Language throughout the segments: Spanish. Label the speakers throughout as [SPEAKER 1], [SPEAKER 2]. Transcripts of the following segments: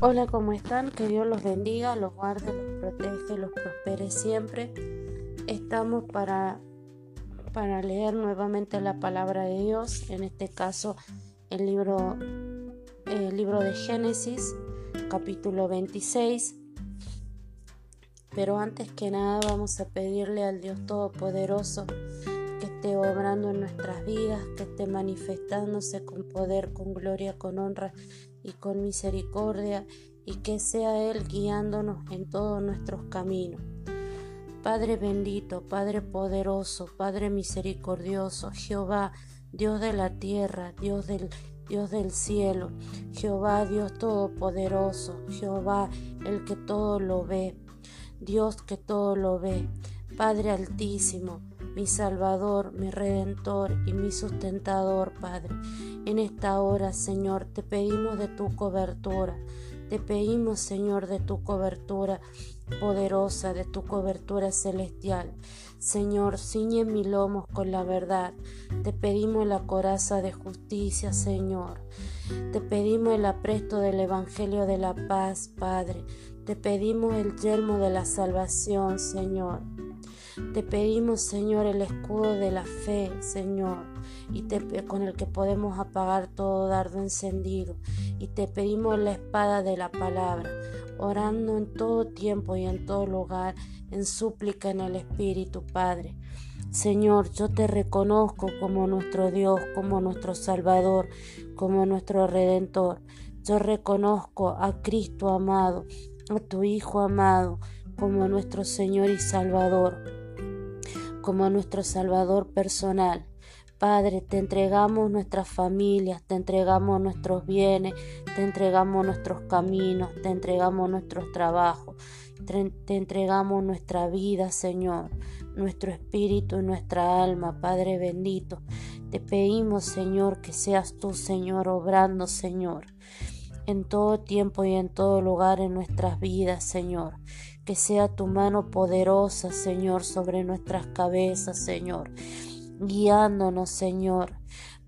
[SPEAKER 1] Hola, ¿cómo están? Que Dios los bendiga, los guarde, los protege, los prospere siempre. Estamos para, para leer nuevamente la palabra de Dios, en este caso el libro, el libro de Génesis, capítulo 26. Pero antes que nada vamos a pedirle al Dios Todopoderoso que esté obrando en nuestras vidas, que esté manifestándose con poder, con gloria, con honra y con misericordia, y que sea Él guiándonos en todos nuestros caminos. Padre bendito, Padre poderoso, Padre misericordioso, Jehová, Dios de la tierra, Dios del Dios del cielo, Jehová, Dios todopoderoso, Jehová, el que todo lo ve, Dios que todo lo ve, Padre altísimo, mi Salvador, mi Redentor y mi sustentador, Padre. En esta hora, Señor, te pedimos de tu cobertura. Te pedimos, Señor, de tu cobertura poderosa, de tu cobertura celestial. Señor, ciñe mi lomos con la verdad. Te pedimos la coraza de justicia, Señor. Te pedimos el apresto del Evangelio de la paz, Padre. Te pedimos el yelmo de la salvación, Señor. Te pedimos, Señor, el escudo de la fe, Señor, y te, con el que podemos apagar todo dardo encendido. Y te pedimos la espada de la palabra, orando en todo tiempo y en todo lugar, en súplica en el Espíritu, Padre. Señor, yo te reconozco como nuestro Dios, como nuestro Salvador, como nuestro Redentor. Yo reconozco a Cristo amado, a tu Hijo amado, como nuestro Señor y Salvador como nuestro Salvador personal. Padre, te entregamos nuestras familias, te entregamos nuestros bienes, te entregamos nuestros caminos, te entregamos nuestros trabajos, te entregamos nuestra vida, Señor, nuestro espíritu y nuestra alma, Padre bendito. Te pedimos, Señor, que seas tú, Señor, obrando, Señor, en todo tiempo y en todo lugar en nuestras vidas, Señor que sea tu mano poderosa, Señor, sobre nuestras cabezas, Señor, guiándonos, Señor.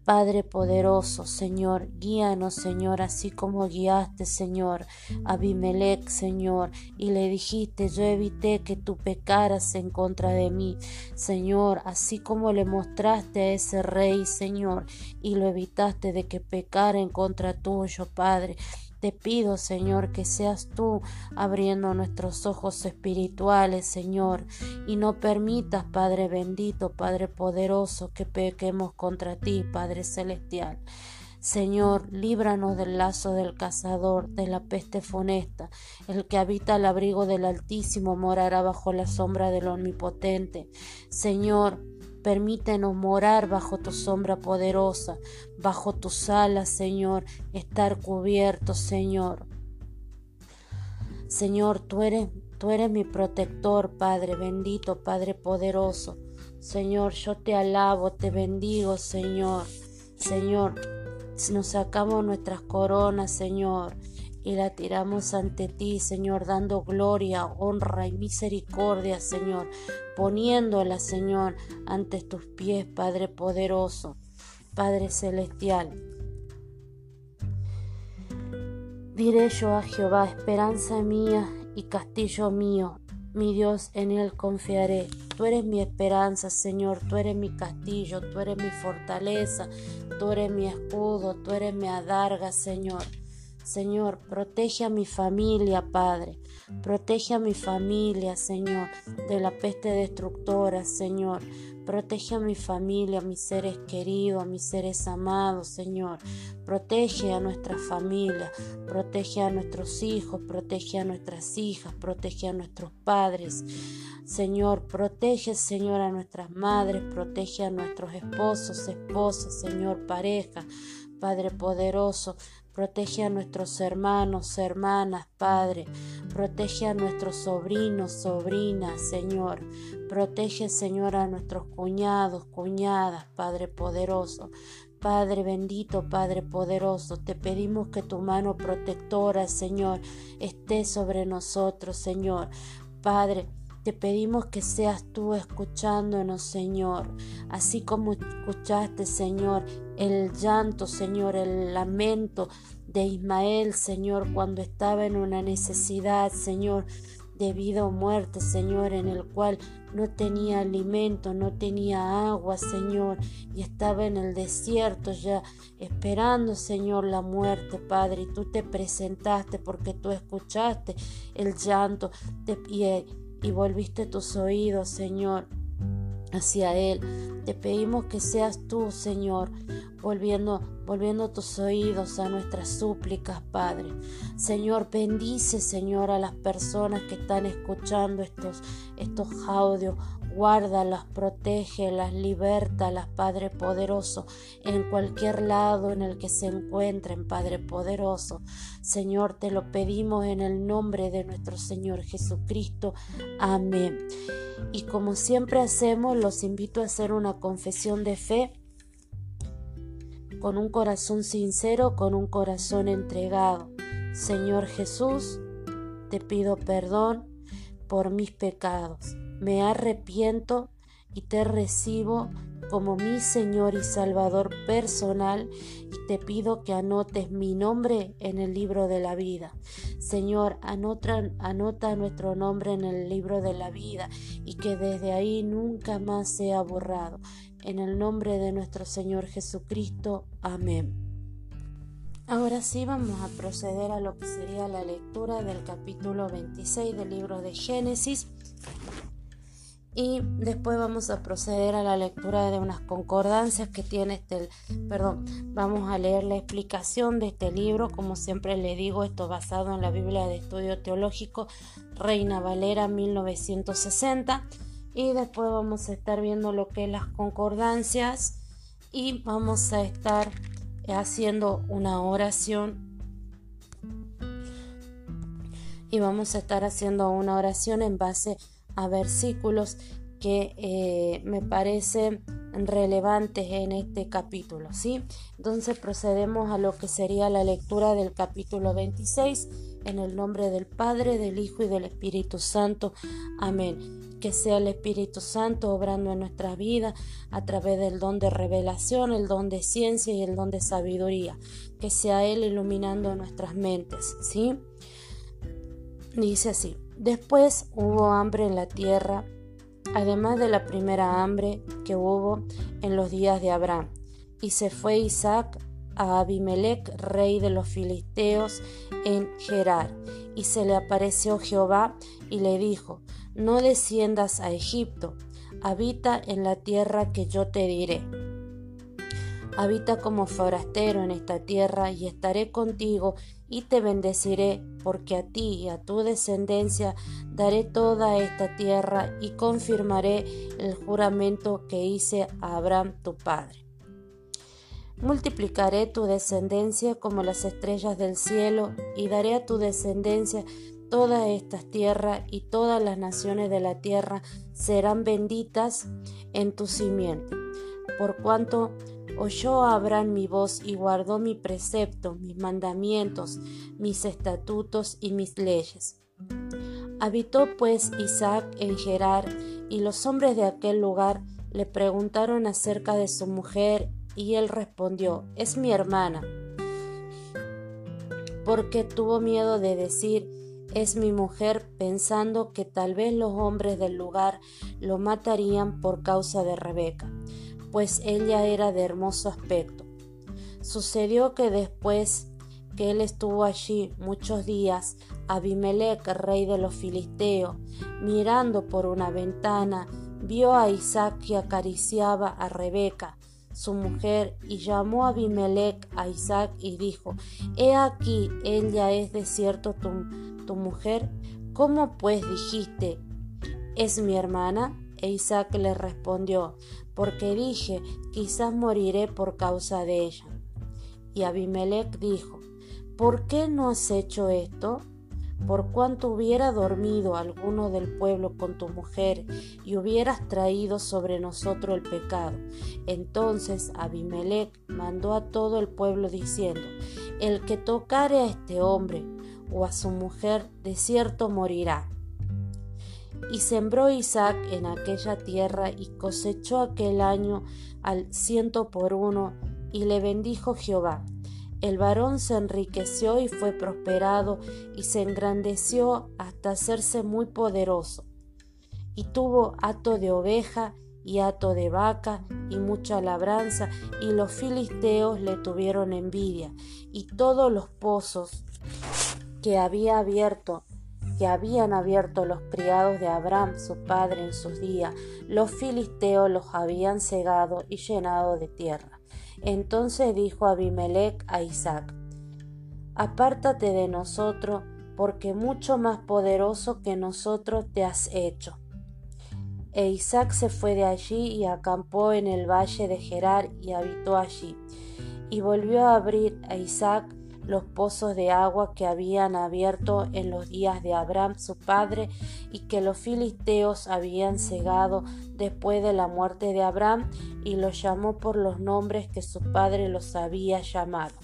[SPEAKER 1] Padre poderoso, Señor, guíanos, Señor, así como guiaste, Señor, a Abimelech, Señor, y le dijiste, yo evité que tú pecaras en contra de mí, Señor, así como le mostraste a ese rey, Señor, y lo evitaste de que pecara en contra tuyo, Padre. Te pido, Señor, que seas tú abriendo nuestros ojos espirituales, Señor, y no permitas, Padre bendito, Padre poderoso, que pequemos contra ti, Padre celestial. Señor, líbranos del lazo del cazador, de la peste funesta. El que habita al abrigo del Altísimo morará bajo la sombra del Omnipotente. Señor, Permítenos morar bajo tu sombra poderosa, bajo tus alas, Señor, estar cubiertos, Señor. Señor, tú eres, tú eres mi protector, Padre bendito, Padre poderoso. Señor, yo te alabo, te bendigo, Señor. Señor, nos sacamos nuestras coronas, Señor, y la tiramos ante ti, Señor, dando gloria, honra y misericordia, Señor, poniéndola, Señor, ante tus pies, Padre poderoso, Padre celestial. Diré yo a Jehová, esperanza mía y castillo mío, mi Dios, en él confiaré. Tú eres mi esperanza, Señor, tú eres mi castillo, tú eres mi fortaleza, tú eres mi escudo, tú eres mi adarga, Señor. Señor, protege a mi familia, Padre. Protege a mi familia, Señor, de la peste destructora, Señor. Protege a mi familia, a mis seres queridos, a mis seres amados, Señor. Protege a nuestra familia, protege a nuestros hijos, protege a nuestras hijas, protege a nuestros padres. Señor, protege, Señor, a nuestras madres, protege a nuestros esposos, esposas, Señor, pareja. Padre poderoso, Protege a nuestros hermanos, hermanas, Padre. Protege a nuestros sobrinos, sobrinas, Señor. Protege, Señor, a nuestros cuñados, cuñadas, Padre poderoso. Padre bendito, Padre poderoso, te pedimos que tu mano protectora, Señor, esté sobre nosotros, Señor. Padre, te pedimos que seas tú escuchándonos, Señor, así como escuchaste, Señor, el llanto, Señor, el lamento de Ismael, Señor, cuando estaba en una necesidad, Señor, de vida o muerte, Señor, en el cual no tenía alimento, no tenía agua, Señor, y estaba en el desierto ya esperando, Señor, la muerte, Padre, y tú te presentaste porque tú escuchaste el llanto y, y volviste tus oídos, Señor, hacia Él. Te pedimos que seas tú, Señor, volviendo, volviendo tus oídos a nuestras súplicas, Padre. Señor, bendice, Señor, a las personas que están escuchando estos, estos audios. Guárdalas, protégelas, libértalas, Padre poderoso, en cualquier lado en el que se encuentren, Padre poderoso. Señor, te lo pedimos en el nombre de nuestro Señor Jesucristo. Amén. Y como siempre hacemos, los invito a hacer una confesión de fe con un corazón sincero, con un corazón entregado. Señor Jesús, te pido perdón por mis pecados. Me arrepiento y te recibo como mi Señor y Salvador personal y te pido que anotes mi nombre en el libro de la vida. Señor, anota, anota nuestro nombre en el libro de la vida y que desde ahí nunca más sea borrado. En el nombre de nuestro Señor Jesucristo. Amén. Ahora sí vamos a proceder a lo que sería la lectura del capítulo 26 del libro de Génesis y después vamos a proceder a la lectura de unas concordancias que tiene este, perdón, vamos a leer la explicación de este libro, como siempre le digo, esto basado en la Biblia de Estudio Teológico Reina Valera 1960 y después vamos a estar viendo lo que es las concordancias y vamos a estar haciendo una oración. Y vamos a estar haciendo una oración en base a a versículos que eh, me parecen relevantes en este capítulo, ¿sí? Entonces procedemos a lo que sería la lectura del capítulo 26 en el nombre del Padre, del Hijo y del Espíritu Santo. Amén. Que sea el Espíritu Santo obrando en nuestra vida a través del don de revelación, el don de ciencia y el don de sabiduría. Que sea Él iluminando nuestras mentes, ¿sí? Dice así. Después hubo hambre en la tierra, además de la primera hambre que hubo en los días de Abraham. Y se fue Isaac a Abimelech, rey de los filisteos, en Gerar. Y se le apareció Jehová y le dijo, no desciendas a Egipto, habita en la tierra que yo te diré. Habita como forastero en esta tierra y estaré contigo y te bendeciré, porque a ti y a tu descendencia daré toda esta tierra y confirmaré el juramento que hice a Abraham tu padre. Multiplicaré tu descendencia como las estrellas del cielo y daré a tu descendencia todas estas tierras y todas las naciones de la tierra serán benditas en tu simiente. Por cuanto oyó Abraham mi voz y guardó mi precepto, mis mandamientos, mis estatutos y mis leyes. Habitó pues Isaac en Gerar, y los hombres de aquel lugar le preguntaron acerca de su mujer, y él respondió, es mi hermana, porque tuvo miedo de decir, es mi mujer, pensando que tal vez los hombres del lugar lo matarían por causa de Rebeca pues ella era de hermoso aspecto. Sucedió que después que él estuvo allí muchos días, Abimelech, rey de los filisteos, mirando por una ventana, vio a Isaac que acariciaba a Rebeca, su mujer, y llamó a Abimelech a Isaac y dijo, He aquí, ella es de cierto tu, tu mujer. ¿Cómo pues dijiste, es mi hermana? E Isaac le respondió, porque dije, quizás moriré por causa de ella. Y Abimelech dijo, ¿por qué no has hecho esto? Por cuanto hubiera dormido alguno del pueblo con tu mujer y hubieras traído sobre nosotros el pecado. Entonces Abimelech mandó a todo el pueblo diciendo, el que tocare a este hombre o a su mujer, de cierto morirá. Y sembró Isaac en aquella tierra y cosechó aquel año al ciento por uno, y le bendijo Jehová. El varón se enriqueció y fue prosperado y se engrandeció hasta hacerse muy poderoso. Y tuvo hato de oveja y hato de vaca y mucha labranza, y los filisteos le tuvieron envidia, y todos los pozos que había abierto que habían abierto los criados de Abraham, su padre, en sus días, los filisteos los habían cegado y llenado de tierra. Entonces dijo Abimelech a Isaac, Apártate de nosotros, porque mucho más poderoso que nosotros te has hecho. E Isaac se fue de allí y acampó en el valle de Gerar y habitó allí. Y volvió a abrir a Isaac los pozos de agua que habían abierto en los días de Abraham su padre y que los filisteos habían cegado después de la muerte de Abraham y los llamó por los nombres que su padre los había llamado.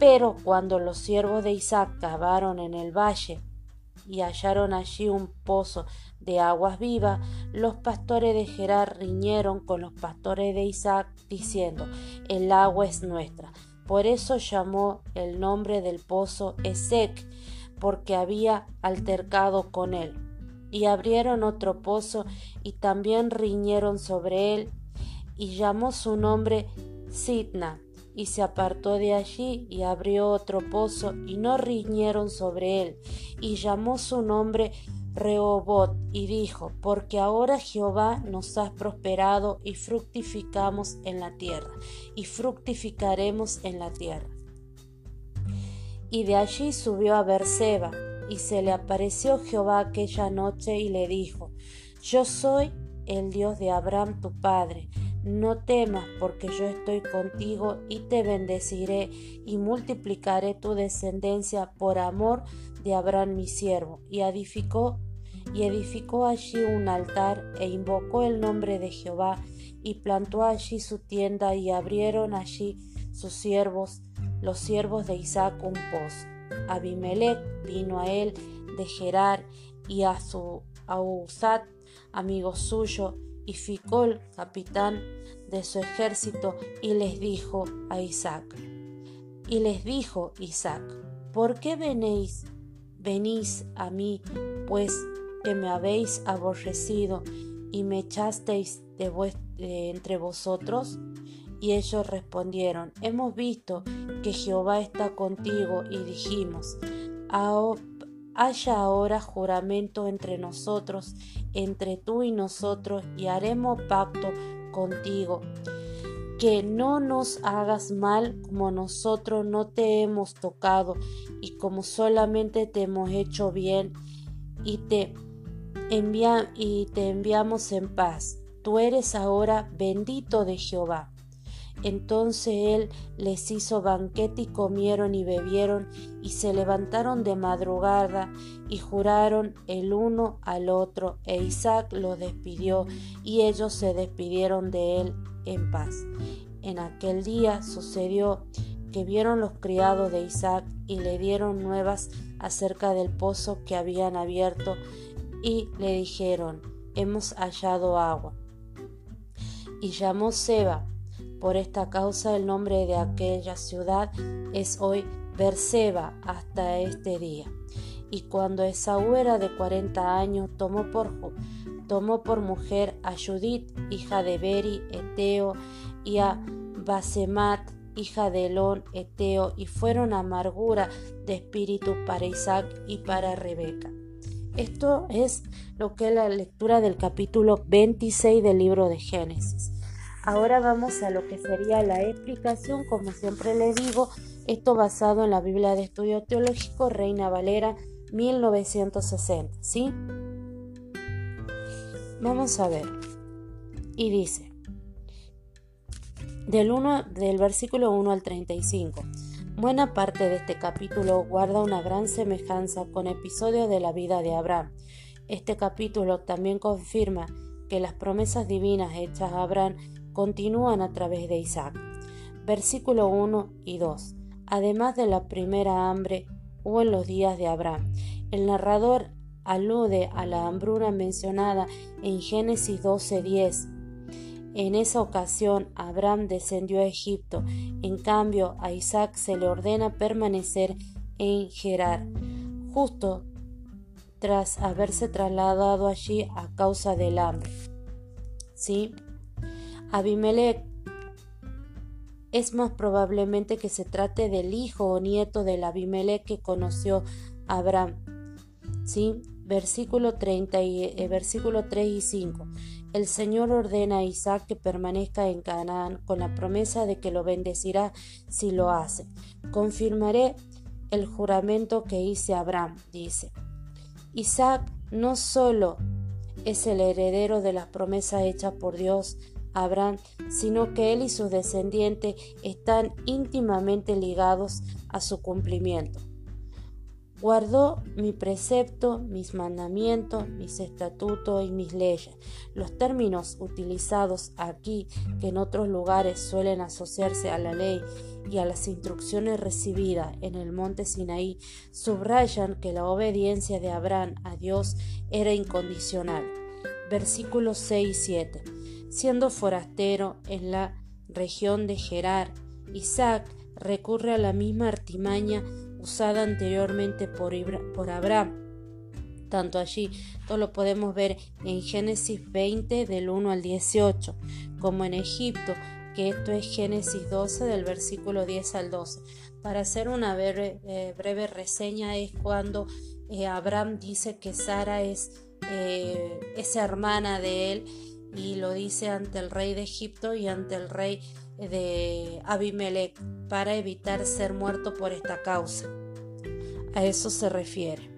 [SPEAKER 1] Pero cuando los siervos de Isaac cavaron en el valle y hallaron allí un pozo de aguas vivas, los pastores de Gerar riñeron con los pastores de Isaac, diciendo, el agua es nuestra. Por eso llamó el nombre del pozo Esec, porque había altercado con él. Y abrieron otro pozo y también riñeron sobre él, y llamó su nombre Sitna, y se apartó de allí y abrió otro pozo, y no riñeron sobre él, y llamó su nombre Y dijo, porque ahora Jehová nos ha prosperado y fructificamos en la tierra, y fructificaremos en la tierra. Y de allí subió a Berseba, y se le apareció Jehová aquella noche y le dijo, Yo soy el Dios de Abraham tu padre, no temas porque yo estoy contigo y te bendeciré y multiplicaré tu descendencia por amor de Abraham mi siervo. Y edificó y edificó allí un altar e invocó el nombre de Jehová y plantó allí su tienda y abrieron allí sus siervos, los siervos de Isaac un pozo. Abimelech vino a él de Gerar y a su Ausat, amigo suyo, y Ficol, capitán de su ejército, y les dijo a Isaac. Y les dijo Isaac, ¿por qué venís, venís a mí, pues que me habéis aborrecido y me echasteis de, entre vosotros? Y ellos respondieron, hemos visto que Jehová está contigo y dijimos, haya ahora juramento entre nosotros, entre tú y nosotros, y haremos pacto contigo, que no nos hagas mal como nosotros no te hemos tocado y como solamente te hemos hecho bien y te y te enviamos en paz. Tú eres ahora bendito de Jehová. Entonces él les hizo banquete y comieron y bebieron y se levantaron de madrugada y juraron el uno al otro e Isaac los despidió y ellos se despidieron de él en paz. En aquel día sucedió que vieron los criados de Isaac y le dieron nuevas acerca del pozo que habían abierto y le dijeron, hemos hallado agua. Y llamó Seba. Por esta causa el nombre de aquella ciudad es hoy Berseba hasta este día. Y cuando Esaú era de cuarenta años, tomó por, tomó por mujer a Judith, hija de Beri, Eteo, y a Basemat, hija de Elón, Eteo, y fueron amargura de espíritu para Isaac y para Rebeca. Esto es lo que es la lectura del capítulo 26 del libro de Génesis. Ahora vamos a lo que sería la explicación, como siempre les digo, esto basado en la Biblia de Estudio Teológico Reina Valera 1960, ¿sí? Vamos a ver. Y dice, del, 1, del versículo 1 al 35. Buena parte de este capítulo guarda una gran semejanza con episodios de la vida de Abraham. Este capítulo también confirma que las promesas divinas hechas a Abraham continúan a través de Isaac. Versículo 1 y 2. Además de la primera hambre hubo en los días de Abraham. El narrador alude a la hambruna mencionada en Génesis 12:10 En esa ocasión Abraham descendió a Egipto, en cambio a Isaac se le ordena permanecer en Gerar, justo tras haberse trasladado allí a causa del hambre. ¿Sí? Abimelech es más probablemente que se trate del hijo o nieto del Abimelech que conoció Abraham. ¿Sí? Versículo, 30 y, eh, versículo 3 y 5. El Señor ordena a Isaac que permanezca en Canaán con la promesa de que lo bendecirá si lo hace. Confirmaré el juramento que hice a Abraham, dice. Isaac no solo es el heredero de las promesas hechas por Dios a Abraham, sino que él y sus descendientes están íntimamente ligados a su cumplimiento. Guardó mi precepto, mis mandamientos, mis estatutos y mis leyes. Los términos utilizados aquí, que en otros lugares suelen asociarse a la ley y a las instrucciones recibidas en el monte Sinaí, subrayan que la obediencia de Abraham a Dios era incondicional. Versículos 6 y 7. Siendo forastero en la región de Gerar, Isaac recurre a la misma artimaña usada anteriormente por, por Abraham. Tanto allí, todo lo podemos ver en Génesis 20 del 1 al 18, como en Egipto, que esto es Génesis 12 del versículo 10 al 12. Para hacer una breve, eh, breve reseña es cuando eh, Abraham dice que Sara es, eh, es hermana de él y lo dice ante el rey de Egipto y ante el rey de Abimelech para evitar ser muerto por esta causa. A eso se refiere.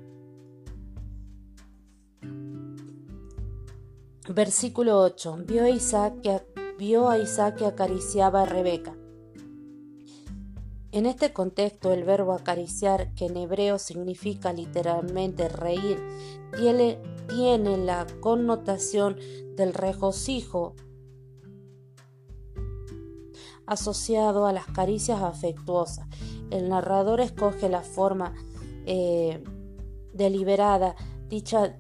[SPEAKER 1] Versículo 8. Vio a Isaac que, vio a Isaac acariciaba a Rebeca. En este contexto, el verbo acariciar, que en hebreo significa literalmente reír, tiene, tiene la connotación del regocijo asociado a las caricias afectuosas. El narrador escoge la forma eh, deliberada, dicha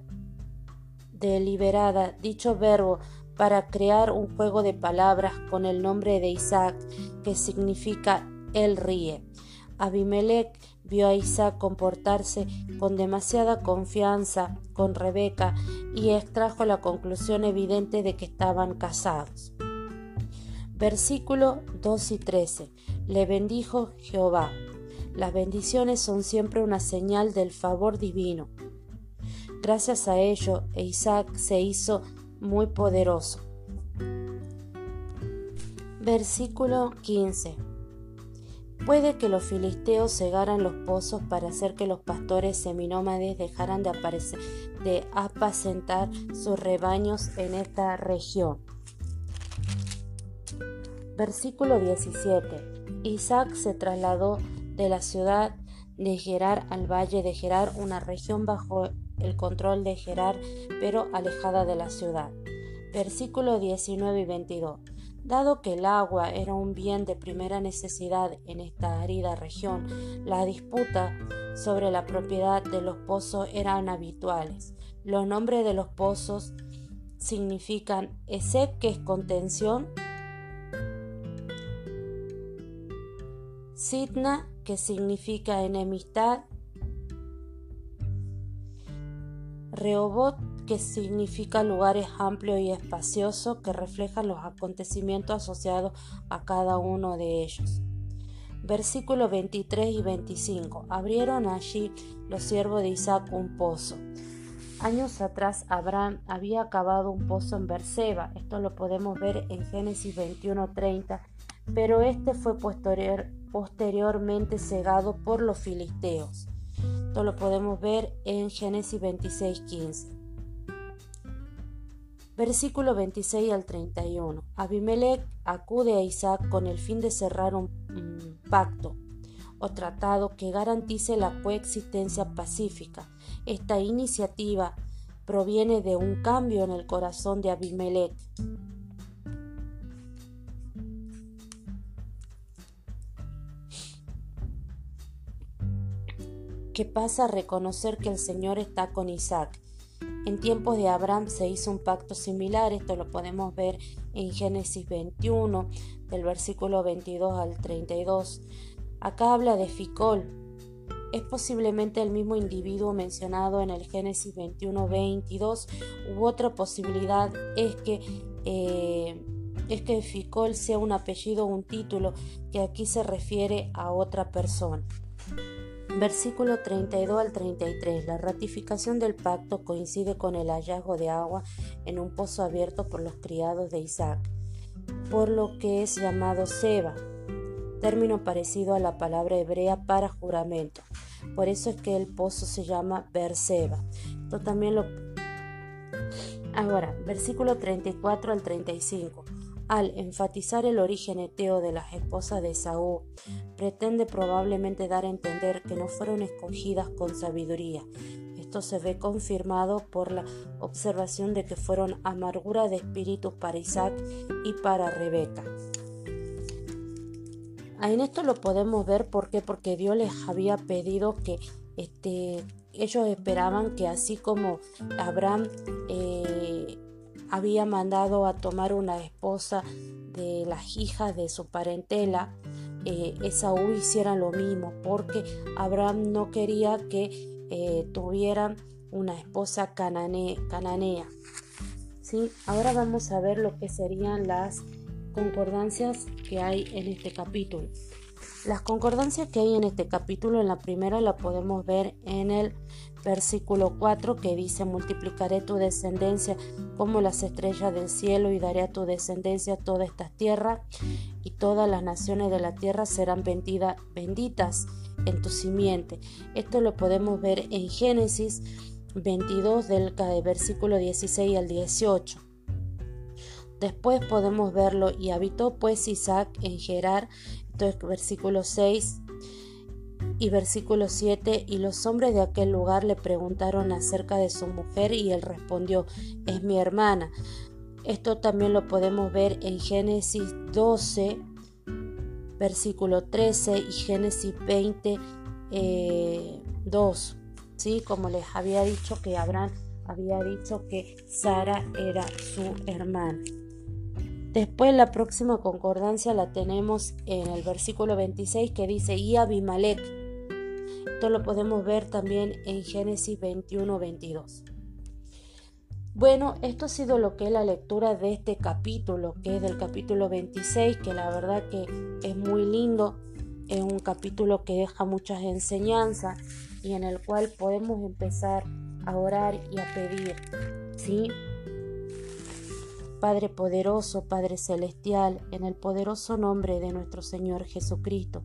[SPEAKER 1] deliberada, dicho verbo para crear un juego de palabras con el nombre de Isaac, que significa él ríe. Abimelech vio a Isaac comportarse con demasiada confianza con Rebeca y extrajo la conclusión evidente de que estaban casados. Versículo 2 y 13. Le bendijo Jehová. Las bendiciones son siempre una señal del favor divino. Gracias a ello, Isaac se hizo muy poderoso. Versículo 15. Puede que los filisteos cegaran los pozos para hacer que los pastores seminómades dejaran de, de apacentar sus rebaños en esta región. Versículo 17. Isaac se trasladó de la ciudad de Gerar al valle de Gerar, una región bajo el control de Gerar, pero alejada de la ciudad. Versículo 19 y 22. Dado que el agua era un bien de primera necesidad en esta árida región, la disputa sobre la propiedad de los pozos eran habituales. Los nombres de los pozos significan Esek, que es contención, Sidna, que significa enemistad, Rehobot, que significa lugares amplios y espaciosos que reflejan los acontecimientos asociados a cada uno de ellos. Versículos 23 y 25. Abrieron allí los siervos de Isaac un pozo. Años atrás Abraham había acabado un pozo en Berseba. Esto lo podemos ver en Génesis 21:30, pero este fue posterior, posteriormente cegado por los filisteos. Esto lo podemos ver en Génesis 26:15. Versículo 26 al 31. Abimelech acude a Isaac con el fin de cerrar un pacto o tratado que garantice la coexistencia pacífica. Esta iniciativa proviene de un cambio en el corazón de Abimelech que pasa a reconocer que el Señor está con Isaac. En tiempos de Abraham se hizo un pacto similar, esto lo podemos ver en Génesis 21, del versículo 22 al 32. Acá habla de Ficol. Es posiblemente el mismo individuo mencionado en el Génesis 21, 22, u otra posibilidad es que, eh, es que Ficol sea un apellido o un título que aquí se refiere a otra persona. Versículo 32 al 33. La ratificación del pacto coincide con el hallazgo de agua en un pozo abierto por los criados de Isaac, por lo que es llamado Seba, término parecido a la palabra hebrea para juramento. Por eso es que el pozo se llama Berseba. Esto también lo Ahora, versículo 34 al 35 al enfatizar el origen eteo de las esposas de Saúl, pretende probablemente dar a entender que no fueron escogidas con sabiduría. Esto se ve confirmado por la observación de que fueron amargura de espíritu para Isaac y para Rebeca. En esto lo podemos ver ¿por porque Dios les había pedido que este, ellos esperaban que así como Abraham eh, había mandado a tomar una esposa de las hijas de su parentela, eh, Esaú hiciera lo mismo, porque Abraham no quería que eh, tuvieran una esposa cananea. ¿Sí? Ahora vamos a ver lo que serían las concordancias que hay en este capítulo. Las concordancias que hay en este capítulo, en la primera la podemos ver en el versículo 4 que dice, multiplicaré tu descendencia como las estrellas del cielo y daré a tu descendencia toda esta tierra y todas las naciones de la tierra serán benditas en tu simiente. Esto lo podemos ver en Génesis 22 del versículo 16 al 18. Después podemos verlo y habitó pues Isaac en Gerar, entonces versículo 6 y versículo 7, y los hombres de aquel lugar le preguntaron acerca de su mujer y él respondió, es mi hermana. Esto también lo podemos ver en Génesis 12, versículo 13 y Génesis 20, 2. Eh, ¿sí? Como les había dicho que Abraham había dicho que Sara era su hermana. Después la próxima concordancia la tenemos en el versículo 26 que dice, y Abimelech esto lo podemos ver también en Génesis 21-22. Bueno, esto ha sido lo que es la lectura de este capítulo, que es del capítulo 26, que la verdad que es muy lindo, es un capítulo que deja muchas enseñanzas y en el cual podemos empezar a orar y a pedir, ¿sí? Padre poderoso, Padre celestial, en el poderoso nombre de nuestro Señor Jesucristo,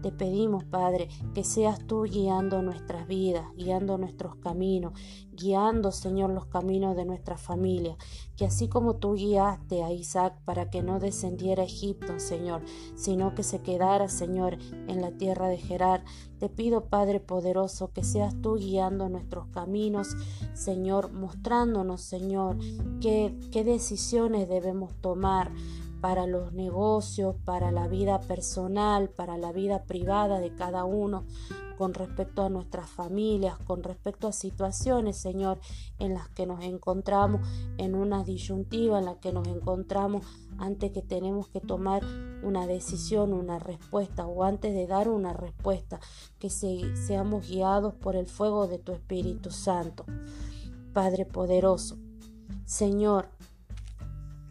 [SPEAKER 1] te pedimos, Padre, que seas tú guiando nuestras vidas, guiando nuestros caminos, guiando, Señor, los caminos de nuestra familia, que así como tú guiaste a Isaac para que no descendiera a Egipto, Señor, sino que se quedara, Señor, en la tierra de Gerar, te pido, Padre poderoso, que seas tú guiando nuestros caminos, Señor, mostrándonos, Señor, qué, qué decisiones debemos tomar para los negocios, para la vida personal, para la vida privada de cada uno, con respecto a nuestras familias, con respecto a situaciones, Señor, en las que nos encontramos en una disyuntiva, en la que nos encontramos antes que tenemos que tomar una decisión, una respuesta, o antes de dar una respuesta, que seamos guiados por el fuego de tu Espíritu Santo. Padre poderoso, Señor,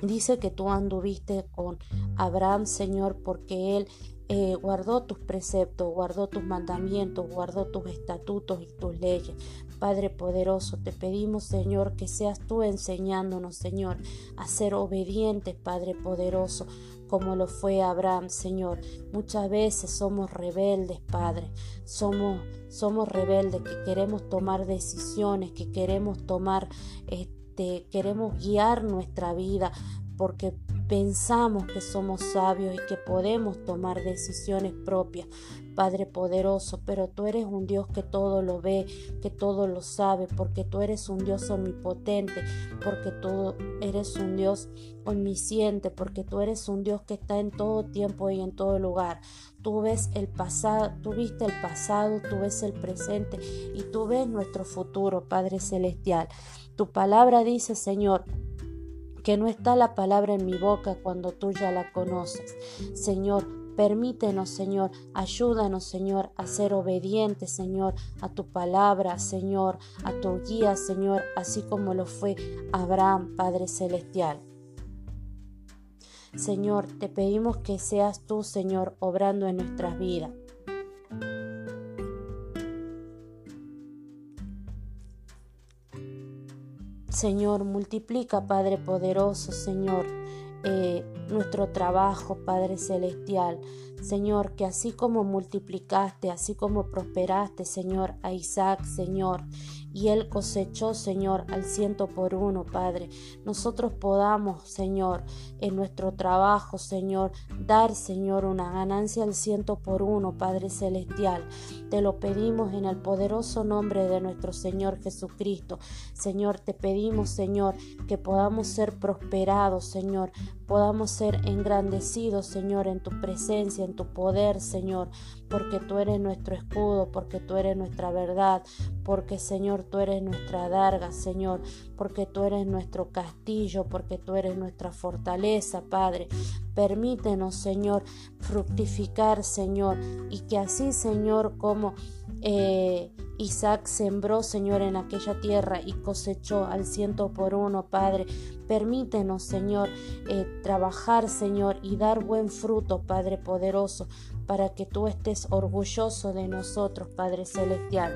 [SPEAKER 1] Dice que tú anduviste con Abraham, Señor, porque él eh, guardó tus preceptos, guardó tus mandamientos, guardó tus estatutos y tus leyes. Padre poderoso, te pedimos, Señor, que seas tú enseñándonos, Señor, a ser obedientes, Padre poderoso, como lo fue Abraham, Señor. Muchas veces somos rebeldes, Padre. Somos, somos rebeldes que queremos tomar decisiones, que queremos tomar... Queremos guiar nuestra vida porque pensamos que somos sabios y que podemos tomar decisiones propias, Padre poderoso, pero tú eres un Dios que todo lo ve, que todo lo sabe, porque tú eres un Dios omnipotente, porque tú eres un Dios omnisciente, porque tú eres un Dios que está en todo tiempo y en todo lugar. Tú ves el pasado, tú viste el pasado, tú ves el presente y tú ves nuestro futuro, Padre celestial. Tu palabra dice, Señor, que no está la palabra en mi boca cuando tú ya la conoces. Señor, Permítenos, Señor, ayúdanos, Señor, a ser obedientes, Señor, a tu palabra, Señor, a tu guía, Señor, así como lo fue Abraham, Padre Celestial. Señor, te pedimos que seas tú, Señor, obrando en nuestras vidas. Señor, multiplica, Padre poderoso, Señor, eh, nuestro trabajo, Padre Celestial. Señor, que así como multiplicaste, así como prosperaste, Señor, a Isaac, Señor, y él cosechó, Señor, al ciento por uno, Padre. Nosotros podamos, Señor, en nuestro trabajo, Señor, dar, Señor, una ganancia al ciento por uno, Padre Celestial. Te lo pedimos en el poderoso nombre de nuestro Señor Jesucristo. Señor, te pedimos, Señor, que podamos ser prosperados, Señor, podamos ser engrandecidos, Señor, en tu presencia, en tu poder, Señor, porque tú eres nuestro escudo, porque tú eres nuestra verdad, porque, Señor, tú eres nuestra darga, Señor, porque tú eres nuestro castillo, porque tú eres nuestra fortaleza, Padre. Permítenos, Señor, fructificar, Señor, y que así, Señor, como eh, Isaac sembró, Señor, en aquella tierra y cosechó al ciento por uno, Padre. Permítenos, Señor, eh, trabajar, Señor, y dar buen fruto, Padre poderoso, para que tú estés orgulloso de nosotros, Padre celestial.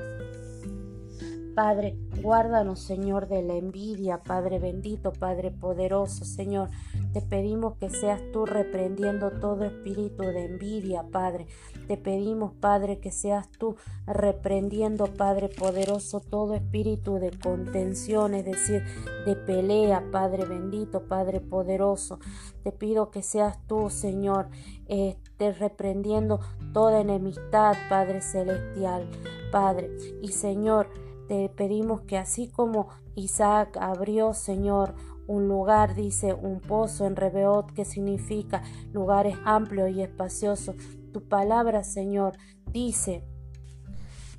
[SPEAKER 1] Padre, guárdanos, Señor, de la envidia, Padre bendito, Padre poderoso, Señor. Te pedimos que seas tú reprendiendo todo espíritu de envidia, Padre. Te pedimos, Padre, que seas tú reprendiendo, Padre poderoso, todo espíritu de contención, es decir, de pelea, Padre bendito, Padre poderoso. Te pido que seas tú, Señor, esté reprendiendo toda enemistad, Padre celestial, Padre. Y Señor, te pedimos que así como Isaac abrió, Señor, un lugar, dice, un pozo en Rebeot, que significa lugares amplios y espaciosos. Tu palabra, Señor, dice,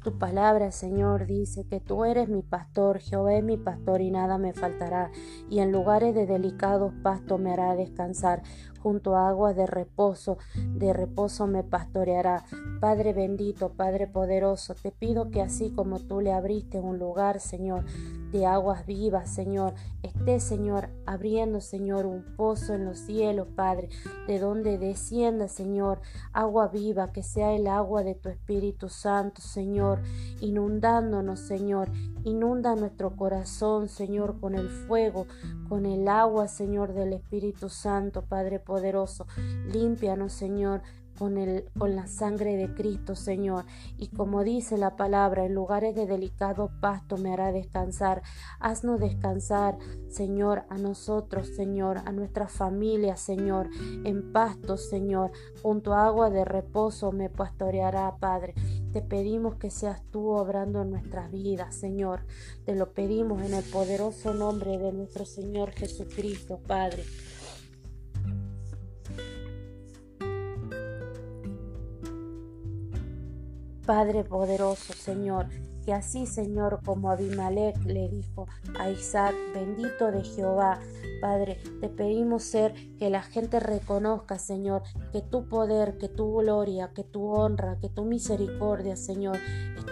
[SPEAKER 1] tu palabra, Señor, dice que tú eres mi pastor, Jehová es mi pastor y nada me faltará, y en lugares de delicados pastos me hará descansar junto a aguas de reposo, de reposo me pastoreará. Padre bendito, Padre poderoso, te pido que así como tú le abriste un lugar, Señor, de aguas vivas, Señor, esté, Señor, abriendo, Señor, un pozo en los cielos, Padre, de donde descienda, Señor, agua viva, que sea el agua de tu Espíritu Santo, Señor, inundándonos, Señor, inunda nuestro corazón, Señor, con el fuego, con el agua, Señor, del Espíritu Santo, Padre poderoso. Límpianos, Señor, con, el, con la sangre de Cristo, Señor. Y como dice la palabra, en lugares de delicado pasto me hará descansar. Haznos descansar, Señor, a nosotros, Señor, a nuestra familia, Señor, en pasto, Señor. Junto a agua de reposo me pastoreará, Padre. Te pedimos que seas tú obrando en nuestras vidas, Señor. Te lo pedimos en el poderoso nombre de nuestro Señor Jesucristo, Padre. Padre poderoso, Señor, que así, Señor, como Abimelech le dijo a Isaac, bendito de Jehová, Padre, te pedimos ser que la gente reconozca, Señor, que tu poder, que tu gloria, que tu honra, que tu misericordia, Señor,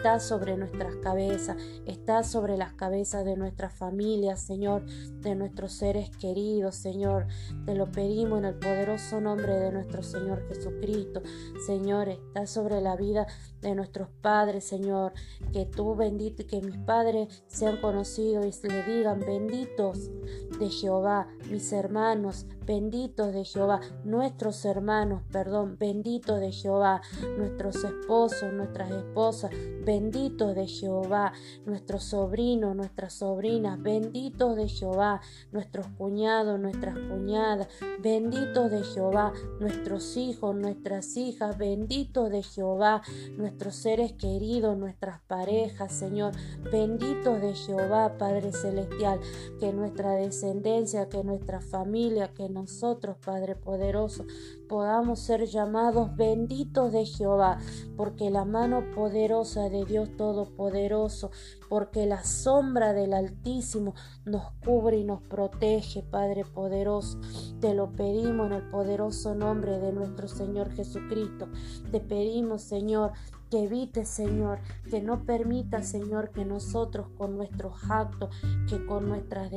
[SPEAKER 1] está sobre nuestras cabezas, está sobre las cabezas de nuestras familias, Señor, de nuestros seres queridos, Señor. Te lo pedimos en el poderoso nombre de nuestro Señor Jesucristo. Señor, está sobre la vida de nuestros padres, Señor, que tú bendito, que mis padres sean conocidos y le digan benditos de Jehová, mis hermanos, benditos de Jehová, nuestros hermanos, perdón, benditos de Jehová, nuestros esposos, nuestras esposas, benditos de Jehová, nuestros sobrinos, nuestras sobrinas, benditos de Jehová, nuestros cuñados, nuestras cuñadas, benditos de Jehová, nuestros hijos, nuestras hijas, benditos de Jehová, nuestros seres queridos, nuestras parejas, Señor, benditos de Jehová, Padre Celestial, que nuestra descendencia, que nuestra familia, que nosotros, Padre poderoso, podamos ser llamados benditos de Jehová, porque la mano poderosa de Dios Todopoderoso, porque la sombra del Altísimo nos cubre y nos protege, Padre poderoso. Te lo pedimos en el poderoso nombre de nuestro Señor Jesucristo. Te pedimos, Señor, que evite, Señor, que no permita, Señor, que nosotros con nuestros actos, que con nuestras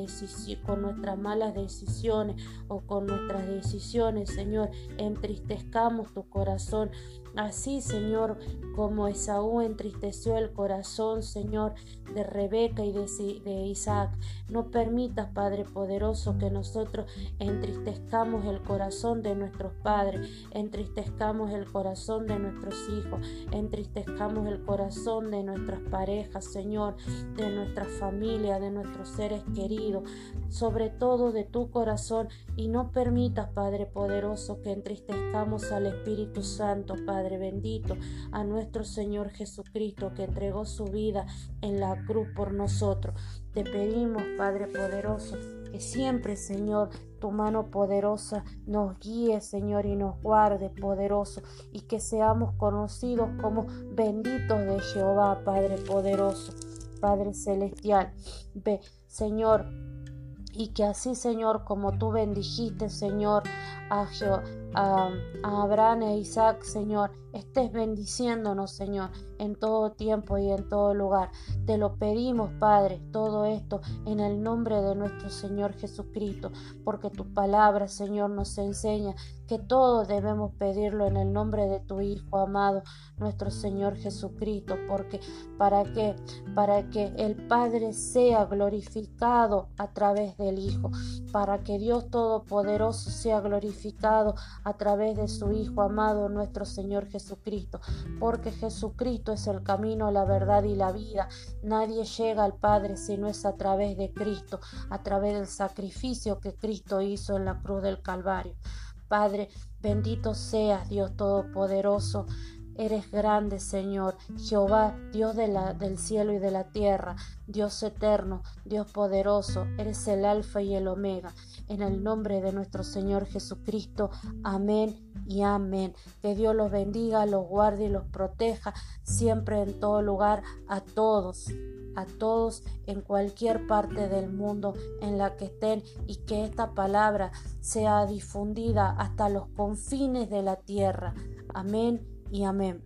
[SPEAKER 1] con nuestras malas decisiones o con nuestras decisiones, Señor, entristezcamos tu corazón. Así, Señor, como Esaú entristeció el corazón, Señor, de Rebeca y de, Isaac. No permitas, Padre poderoso, que nosotros entristezcamos el corazón de nuestros padres, entristezcamos el corazón de nuestros hijos, entristezcamos el corazón de nuestras parejas, Señor, de nuestra familia, de nuestros seres queridos, sobre todo de tu corazón, y no permitas, Padre poderoso, que entristezcamos al Espíritu Santo, Padre bendito, a nuestro Señor Jesucristo, que entregó su vida en la cruz por nosotros. Te pedimos, Padre poderoso, que siempre, Señor, tu mano poderosa nos guíe, Señor, y nos guarde, poderoso, y que seamos conocidos como benditos de Jehová, Padre poderoso, Padre celestial. Ve, Señor, y que así, Señor, como tú bendijiste, Señor, a, a, Abraham e Isaac, Señor, estés bendiciéndonos, Señor, en todo tiempo y en todo lugar. Te lo pedimos, Padre, todo esto en el nombre de nuestro Señor Jesucristo, porque tu palabra, Señor, nos enseña que todo debemos pedirlo en el nombre de tu Hijo amado, nuestro Señor Jesucristo, porque para que para que el Padre sea glorificado a través del Hijo, para que Dios todopoderoso sea a través de su Hijo amado, nuestro Señor Jesucristo, porque Jesucristo es el camino, la verdad y la vida. Nadie llega al Padre si no es a través de Cristo, a través del sacrificio que Cristo hizo en la cruz del Calvario. Padre, bendito seas Dios Todopoderoso. Eres grande, Señor, Jehová, Dios del cielo y de la tierra, Dios eterno, Dios poderoso, eres el alfa y el omega. En el nombre de nuestro Señor Jesucristo, amén y amén. Que Dios los bendiga, los guarde y los proteja siempre en todo lugar a todos a todos en cualquier parte del mundo en la que estén y que esta palabra sea difundida hasta los confines de la tierra. Amén y amén.